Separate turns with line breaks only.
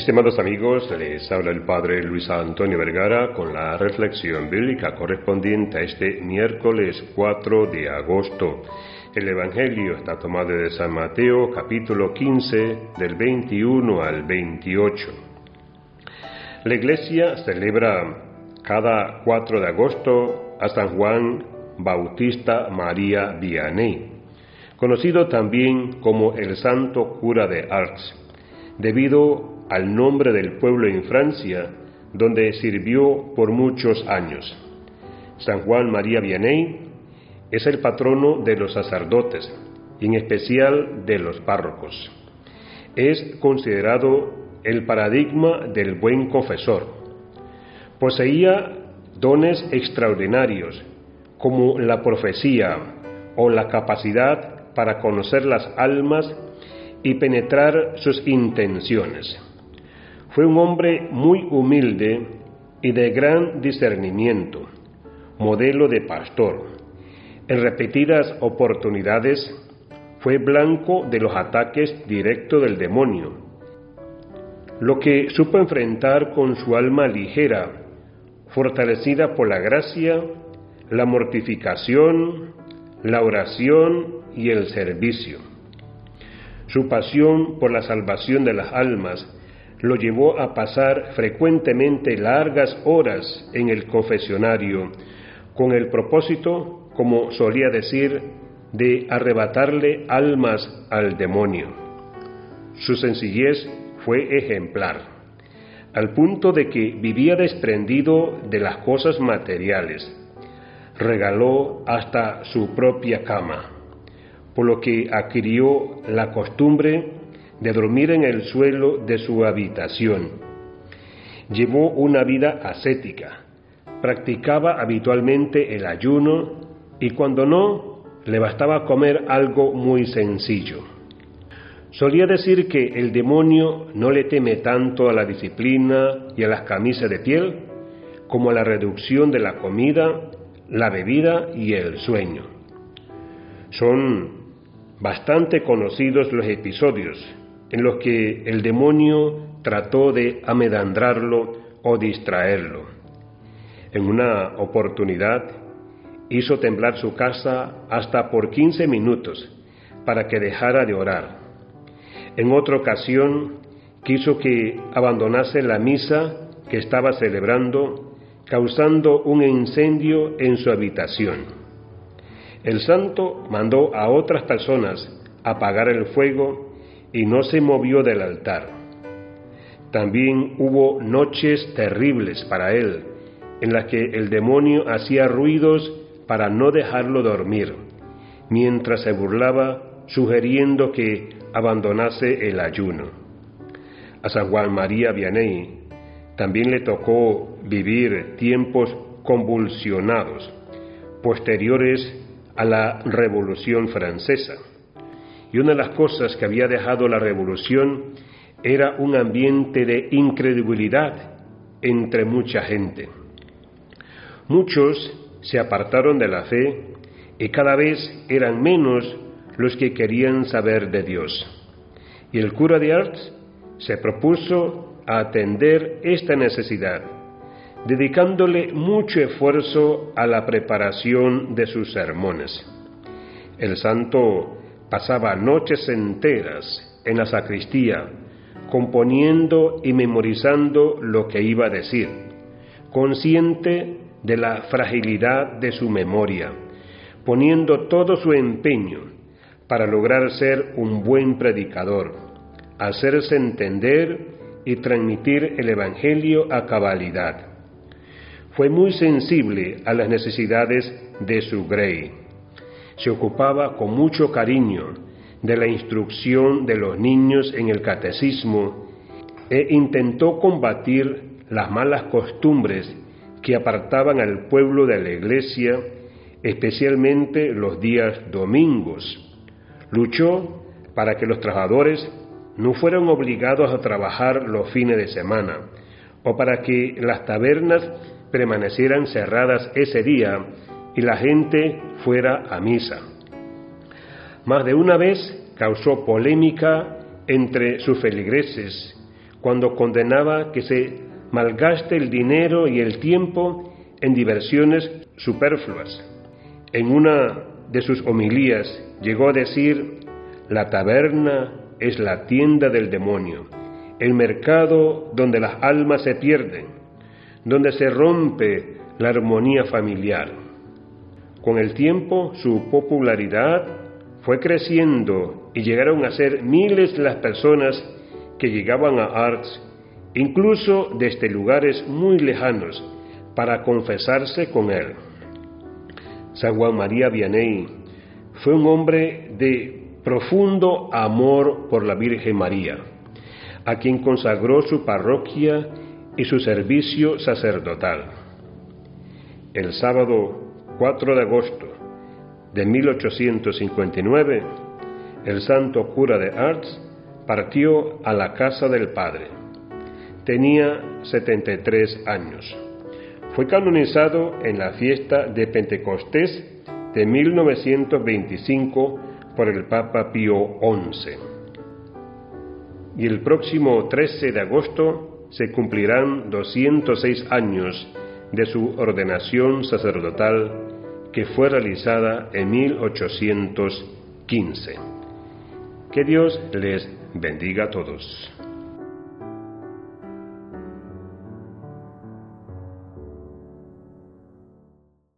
Estimados amigos, les habla el Padre Luis Antonio Vergara con la reflexión bíblica correspondiente a este miércoles 4 de agosto. El Evangelio está tomado de San Mateo capítulo 15 del 21 al 28. La Iglesia celebra cada 4 de agosto a San Juan Bautista María Vianney, conocido también como el Santo Cura de Ars, debido al nombre del pueblo en Francia, donde sirvió por muchos años. San Juan María Vianney es el patrono de los sacerdotes, en especial de los párrocos. Es considerado el paradigma del buen confesor. Poseía dones extraordinarios, como la profecía o la capacidad para conocer las almas y penetrar sus intenciones. Fue un hombre muy humilde y de gran discernimiento, modelo de pastor. En repetidas oportunidades fue blanco de los ataques directos del demonio, lo que supo enfrentar con su alma ligera, fortalecida por la gracia, la mortificación, la oración y el servicio. Su pasión por la salvación de las almas lo llevó a pasar frecuentemente largas horas en el confesionario, con el propósito, como solía decir, de arrebatarle almas al demonio. Su sencillez fue ejemplar, al punto de que vivía desprendido de las cosas materiales. Regaló hasta su propia cama, por lo que adquirió la costumbre de dormir en el suelo de su habitación. Llevó una vida ascética, practicaba habitualmente el ayuno y cuando no, le bastaba comer algo muy sencillo. Solía decir que el demonio no le teme tanto a la disciplina y a las camisas de piel como a la reducción de la comida, la bebida y el sueño. Son bastante conocidos los episodios en los que el demonio trató de amedandrarlo o distraerlo. En una oportunidad hizo temblar su casa hasta por 15 minutos para que dejara de orar. En otra ocasión quiso que abandonase la misa que estaba celebrando, causando un incendio en su habitación. El santo mandó a otras personas apagar el fuego y no se movió del altar. También hubo noches terribles para él, en las que el demonio hacía ruidos para no dejarlo dormir, mientras se burlaba sugiriendo que abandonase el ayuno. A San Juan María Vianney también le tocó vivir tiempos convulsionados, posteriores a la Revolución Francesa y una de las cosas que había dejado la revolución era un ambiente de incredulidad entre mucha gente. Muchos se apartaron de la fe y cada vez eran menos los que querían saber de Dios. Y el cura de Arts se propuso atender esta necesidad, dedicándole mucho esfuerzo a la preparación de sus sermones. El santo pasaba noches enteras en la sacristía, componiendo y memorizando lo que iba a decir, consciente de la fragilidad de su memoria, poniendo todo su empeño para lograr ser un buen predicador, hacerse entender y transmitir el Evangelio a cabalidad. Fue muy sensible a las necesidades de su grey se ocupaba con mucho cariño de la instrucción de los niños en el catecismo e intentó combatir las malas costumbres que apartaban al pueblo de la iglesia, especialmente los días domingos. Luchó para que los trabajadores no fueran obligados a trabajar los fines de semana o para que las tabernas permanecieran cerradas ese día y la gente fuera a misa. Más de una vez causó polémica entre sus feligreses cuando condenaba que se malgaste el dinero y el tiempo en diversiones superfluas. En una de sus homilías llegó a decir, la taberna es la tienda del demonio, el mercado donde las almas se pierden, donde se rompe la armonía familiar. Con el tiempo su popularidad fue creciendo y llegaron a ser miles las personas que llegaban a Arts, incluso desde lugares muy lejanos, para confesarse con él. San Juan María Vianney fue un hombre de profundo amor por la Virgen María, a quien consagró su parroquia y su servicio sacerdotal. El sábado 4 de agosto de 1859, el santo cura de Arts partió a la casa del Padre. Tenía 73 años. Fue canonizado en la fiesta de Pentecostés de 1925 por el Papa Pío XI. Y el próximo 13 de agosto se cumplirán 206 años de su ordenación sacerdotal que fue realizada en 1815. Que Dios les bendiga a todos.